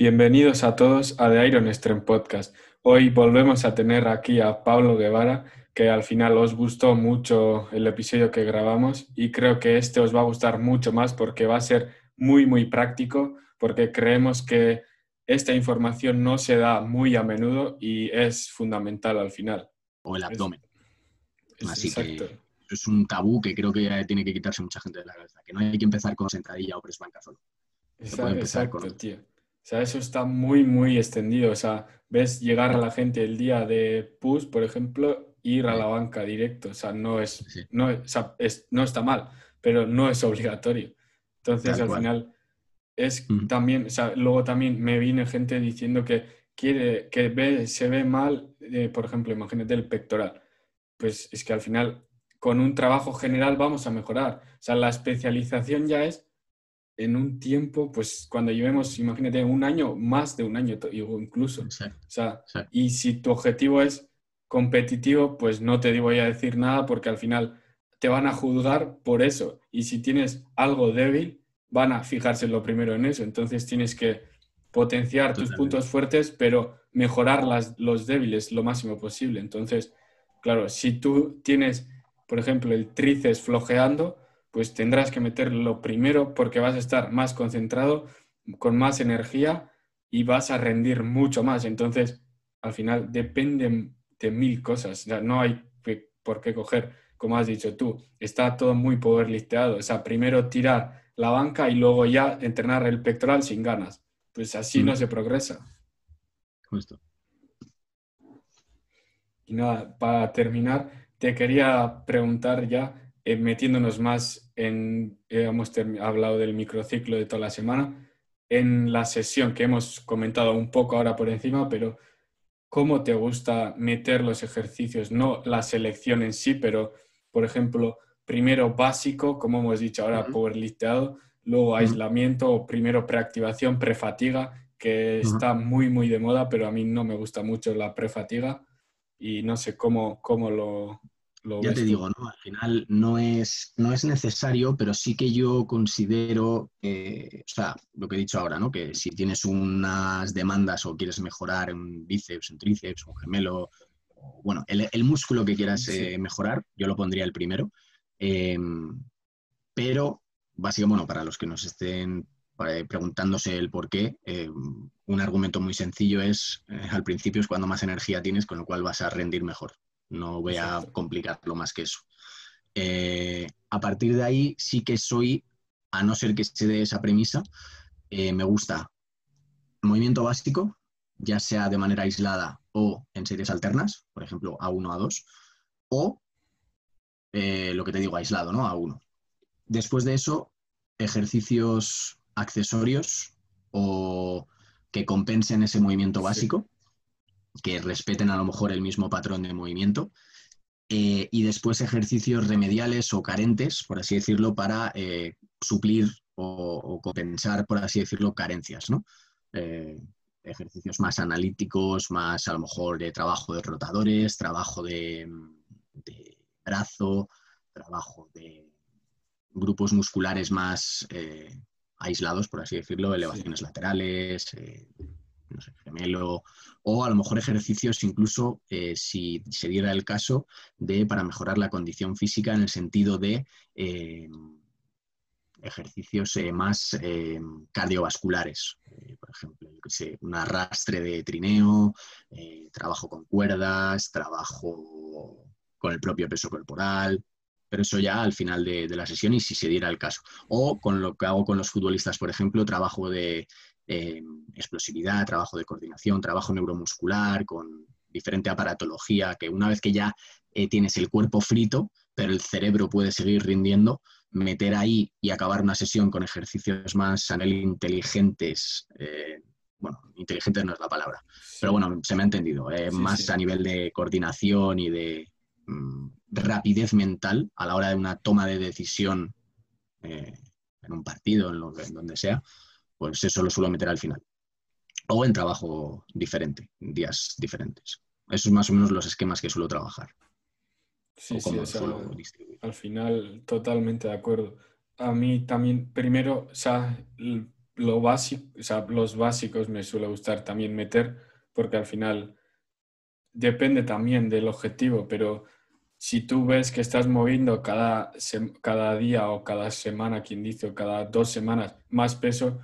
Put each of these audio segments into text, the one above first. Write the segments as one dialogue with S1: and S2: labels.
S1: Bienvenidos a todos a The Iron Stream Podcast. Hoy volvemos a tener aquí a Pablo Guevara, que al final os gustó mucho el episodio que grabamos y creo que este os va a gustar mucho más porque va a ser muy, muy práctico, porque creemos que esta información no se da muy a menudo y es fundamental al final.
S2: O el abdomen. Así que es un tabú que creo que tiene que quitarse mucha gente de la cabeza, que no hay que empezar con sentadilla o press banca solo.
S1: Exacto, tío. O sea, eso está muy, muy extendido. O sea, ves llegar a la gente el día de push, por ejemplo, ir a la banca directo. O sea, no es, no, no está mal, pero no es obligatorio. Entonces, al final, es también, o sea, luego también me viene gente diciendo que quiere, que ve, se ve mal, eh, por ejemplo, imagínate el pectoral. Pues es que al final, con un trabajo general vamos a mejorar. O sea, la especialización ya es en un tiempo, pues cuando llevemos, imagínate, un año, más de un año incluso. O sea, y si tu objetivo es competitivo, pues no te voy a decir nada porque al final te van a juzgar por eso. Y si tienes algo débil, van a fijarse lo primero en eso. Entonces tienes que potenciar tus puntos fuertes, pero mejorar las, los débiles lo máximo posible. Entonces, claro, si tú tienes, por ejemplo, el tríceps flojeando, pues tendrás que meterlo primero porque vas a estar más concentrado, con más energía y vas a rendir mucho más. Entonces, al final dependen de mil cosas. no hay por qué coger, como has dicho tú, está todo muy powerlisteado. O sea, primero tirar la banca y luego ya entrenar el pectoral sin ganas. Pues así no mm. se progresa.
S2: Justo.
S1: Y nada, para terminar, te quería preguntar ya eh, metiéndonos más en, eh, hemos hablado del microciclo de toda la semana, en la sesión que hemos comentado un poco ahora por encima, pero ¿cómo te gusta meter los ejercicios? No la selección en sí, pero, por ejemplo, primero básico, como hemos dicho ahora, powerlifteado, luego aislamiento, primero preactivación, prefatiga, que está muy, muy de moda, pero a mí no me gusta mucho la prefatiga y no sé cómo, cómo lo,
S2: ya te digo, ¿no? Al final no es, no es necesario, pero sí que yo considero, o sea, lo que he dicho ahora, ¿no? Que si tienes unas demandas o quieres mejorar un bíceps, un tríceps, un gemelo, bueno, el, músculo que quieras eh, mejorar, yo lo pondría el primero. Em, pero, básicamente, bueno, para los que nos estén eh, preguntándose el por qué, em, un argumento muy sencillo es, eh, al principio es cuando más energía tienes, con lo cual vas a rendir mejor. No voy a complicarlo más que eso. Eh, a partir de ahí sí que soy, a no ser que se dé esa premisa, eh, me gusta movimiento básico, ya sea de manera aislada o en series alternas, por ejemplo A1, A2, o eh, lo que te digo, aislado, ¿no? A1. Después de eso, ejercicios accesorios o que compensen ese movimiento básico que respeten a lo mejor el mismo patrón de movimiento. Eh, y después ejercicios remediales o carentes, por así decirlo, para eh, suplir o, compensar, por así decirlo, carencias. ¿no? Eh, ejercicios más analíticos, más a lo mejor de trabajo de rotadores, trabajo de, de brazo, trabajo de grupos musculares más aislados, por así decirlo, elevaciones laterales, no sé, gemelo, o a lo mejor ejercicios incluso, eh, si se diera el caso, de para mejorar la condición física en el sentido de eh, ejercicios eh, más cardiovasculares. por ejemplo, un arrastre de trineo, trabajo con cuerdas, trabajo con el propio peso corporal, pero eso ya al final de, la sesión y si se diera el caso. O con lo que hago con los futbolistas, por ejemplo, trabajo de eh, explosividad, trabajo de coordinación, trabajo neuromuscular, con diferente aparatología, que una vez que ya eh, tienes el cuerpo frito, pero el cerebro puede seguir rindiendo, meter ahí y acabar una sesión con ejercicios más a nivel inteligentes, eh, bueno, inteligentes no es la palabra, pero bueno, se me ha entendido, más a nivel de coordinación y de mm, rapidez mental a la hora de una toma de decisión en un partido, en donde sea, pues eso lo suelo meter al final. O en trabajo diferente, en días diferentes. Esos son más o menos los esquemas que suelo trabajar.
S1: Sí, sí, al final totalmente de acuerdo. A mí también, primero, o sea, lo básico, o sea, los básicos me suele gustar también meter, porque al final depende también del objetivo, pero si tú ves que estás moviendo cada, cada día o cada semana, quien dice, o cada dos semanas más peso,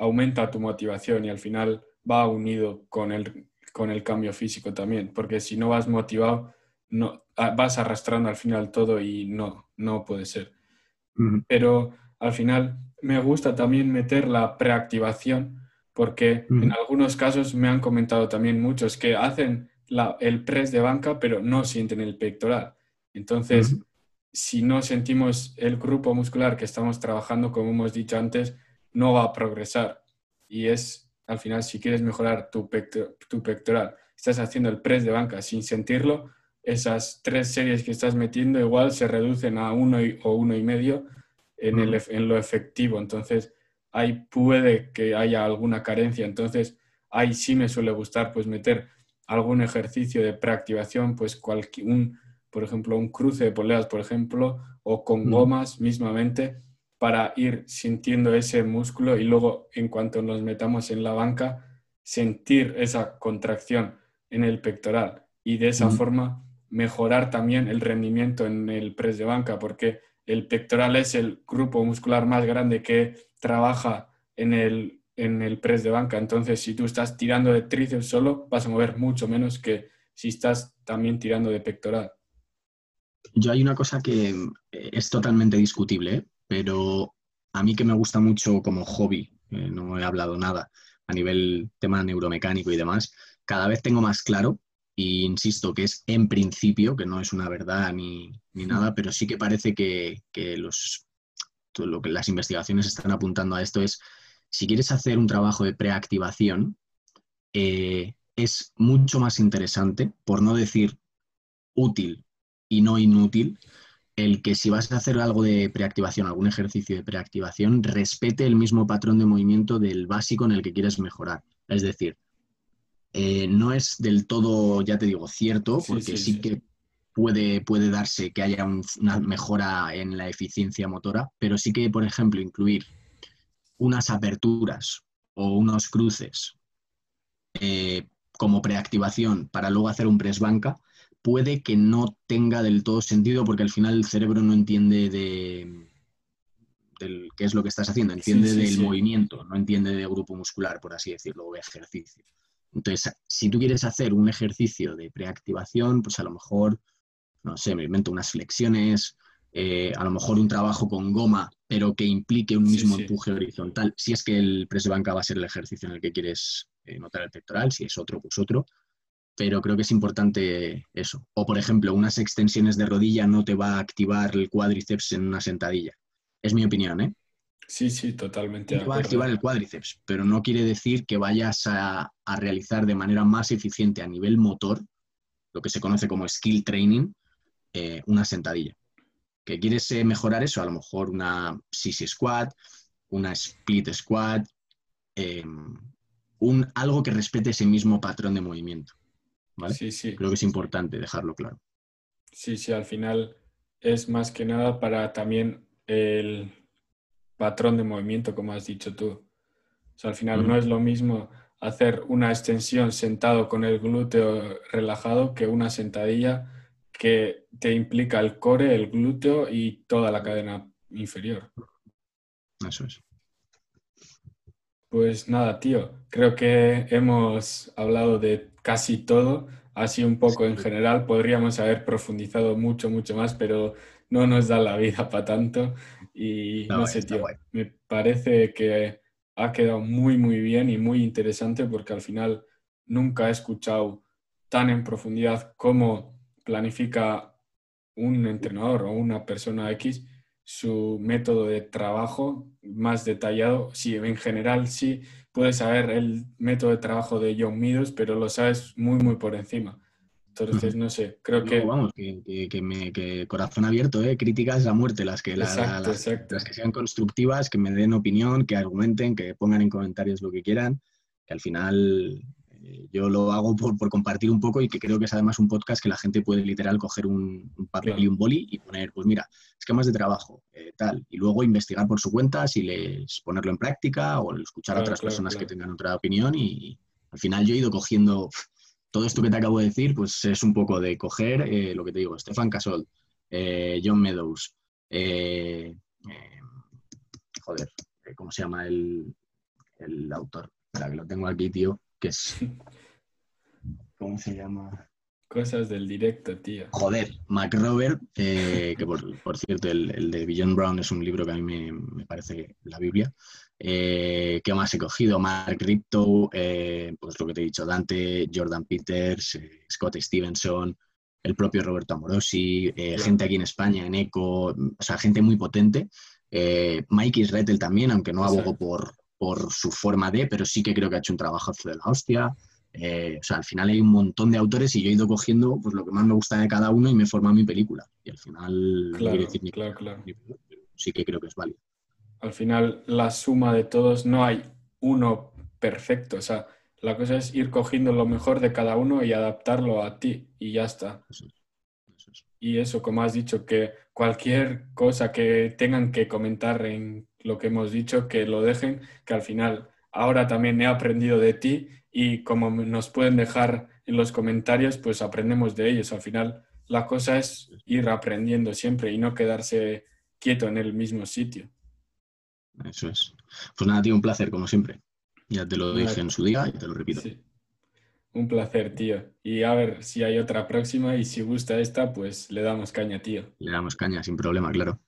S1: aumenta tu motivación y al final va unido con el, con el cambio físico también, porque si no vas motivado, no, ah, vas arrastrando al final todo y no, no puede ser. Pero al final me gusta también meter la preactivación, porque en algunos casos me han comentado también muchos que hacen el press de banca, pero no sienten el pectoral. Entonces, si no sentimos el grupo muscular que estamos trabajando, como hemos dicho antes, no va a progresar. Y es, al final, si quieres mejorar tu, tu pectoral, estás haciendo el press de banca sin sentirlo, esas tres series que estás metiendo igual se reducen a uno o uno y medio en, el, en lo efectivo. Entonces, ahí puede que haya alguna carencia. Entonces, ahí sí me suele gustar pues meter algún ejercicio de preactivación, pues cualquier, un, por ejemplo, un cruce de poleas, por ejemplo, o con gomas mismamente, para ir sintiendo ese músculo y luego, en cuanto nos metamos en la banca, sentir esa contracción en el pectoral y de esa forma mejorar también el rendimiento en el press de banca, porque el pectoral es el grupo muscular más grande que trabaja en el, en el press de banca. Entonces, si tú estás tirando de tríceps solo, vas a mover mucho menos que si estás también tirando de pectoral.
S2: Yo hay una cosa que eh, es totalmente discutible, ¿eh? Pero a mí que me gusta mucho como hobby, eh, no he hablado nada a nivel tema neuromecánico y demás, cada vez tengo más claro y insisto que es en principio, que no es una verdad ni, nada, pero sí que parece que, los, lo que las investigaciones están apuntando a esto es, si quieres hacer un trabajo de preactivación, eh, es mucho más interesante, por no decir útil y no inútil, el que si vas a hacer algo de preactivación, algún ejercicio de preactivación, respete el mismo patrón de movimiento del básico en el que quieres mejorar. Es decir, eh, no es del todo, ya te digo, cierto, porque sí, que puede, puede darse que haya una mejora en la eficiencia motora, pero sí que, por ejemplo, incluir unas aperturas o unos cruces eh, como preactivación para luego hacer un press banca, puede que no tenga del todo sentido porque al final el cerebro no entiende de, qué es lo que estás haciendo, entiende del movimiento, no entiende de grupo muscular, por así decirlo, o de ejercicio. Entonces, si tú quieres hacer un ejercicio de preactivación, pues a lo mejor, no sé, me invento unas flexiones, eh, a lo mejor un trabajo con goma, pero que implique un mismo empuje horizontal. Si es que el press de banca va a ser el ejercicio en el que quieres eh, notar el pectoral, si es otro, pues otro. Pero creo que es importante eso. O, por ejemplo, unas extensiones de rodilla no te va a activar el cuádriceps en una sentadilla. Es mi opinión, ¿eh?
S1: Sí, sí, totalmente.
S2: va a activar el cuádriceps, pero no quiere decir que vayas a, realizar de manera más eficiente a nivel motor, lo que se conoce como skill training, eh, una sentadilla. ¿Que quieres eh, mejorar eso? A lo mejor una sissy squat, una split squat, em, un, algo que respete ese mismo patrón de movimiento. ¿Vale?
S1: Sí, sí.
S2: Creo que es importante dejarlo claro.
S1: Sí, sí, al final es más que nada para también el, patrón de movimiento, como has dicho tú. O sea, al final no es lo mismo hacer una extensión sentado con el glúteo relajado que una sentadilla que te implica el core, el glúteo y toda la cadena inferior.
S2: Eso es.
S1: Pues nada, tío, creo que hemos hablado de casi todo, así un poco en general. Podríamos haber profundizado mucho, mucho más, pero no nos da la vida para tanto. Y no, sé, tío, me parece que ha quedado muy, muy bien y muy interesante porque al final nunca he escuchado tan en profundidad cómo planifica un entrenador o una persona X su método de trabajo más detallado. Sí, en general sí puedes saber el método de trabajo de John Meadows, pero lo sabes muy, muy por encima. Entonces, no sé, creo que...
S2: Vamos, que, me, que corazón abierto, ¿eh? críticas a muerte, las que, las, que sean constructivas, que me den opinión, que argumenten, que pongan en comentarios lo que quieran, que al final yo lo hago por, compartir un poco y que creo que es además un podcast que la gente puede literal coger un, papel y un boli y poner, pues mira, esquemas de trabajo, eh, tal, y luego investigar por su cuenta si les ponerlo en práctica o escuchar a otras personas que tengan otra opinión. Y al final yo he ido cogiendo todo esto que te acabo de decir, pues es un poco de coger eh, lo que te digo, Stefan Casol, John Meadows, joder, ¿cómo se llama el, el autor? Espera, que lo tengo aquí, tío que es... ¿Cómo se llama?
S1: Cosas del directo, tío.
S2: Joder, Mac Robert, eh, que por, cierto, el, de Beyond Brown es un libro que a mí me, parece la Biblia. Eh, ¿Qué más he cogido? Mark Ripto, eh, pues lo que te he dicho, Dante, Jordan Peters, Scott Stevenson, el propio Roberto Amorosi, gente aquí en España, en ECO, o sea, gente muy potente. Mike Israel también, aunque no abogo por, por su forma de, pero sí que creo que ha hecho un trabajo de la hostia. Eh, o sea, al final hay un montón de autores y yo he ido cogiendo pues, lo que más me gusta de cada uno y me forma mi película. Y al final,
S1: claro, claro, claro.
S2: sí que creo que es válido.
S1: Al final, la suma de todos, no hay uno perfecto. O sea, la cosa es ir cogiendo lo mejor de cada uno y adaptarlo a ti y ya está. Y eso, como has dicho, que cualquier cosa que tengan que comentar en lo que hemos dicho, que lo dejen, que al final ahora también he aprendido de ti y como nos pueden dejar en los comentarios, pues aprendemos de ellos. Al final la cosa es ir aprendiendo siempre y no quedarse quieto en el mismo sitio.
S2: Eso es. Pues nada, tío, un placer, como siempre. Ya te lo dije en su día y te lo repito.
S1: Un placer, tío. Y a ver si hay otra próxima y si gusta esta, pues le damos caña, tío.
S2: Le damos caña, sin problema, claro.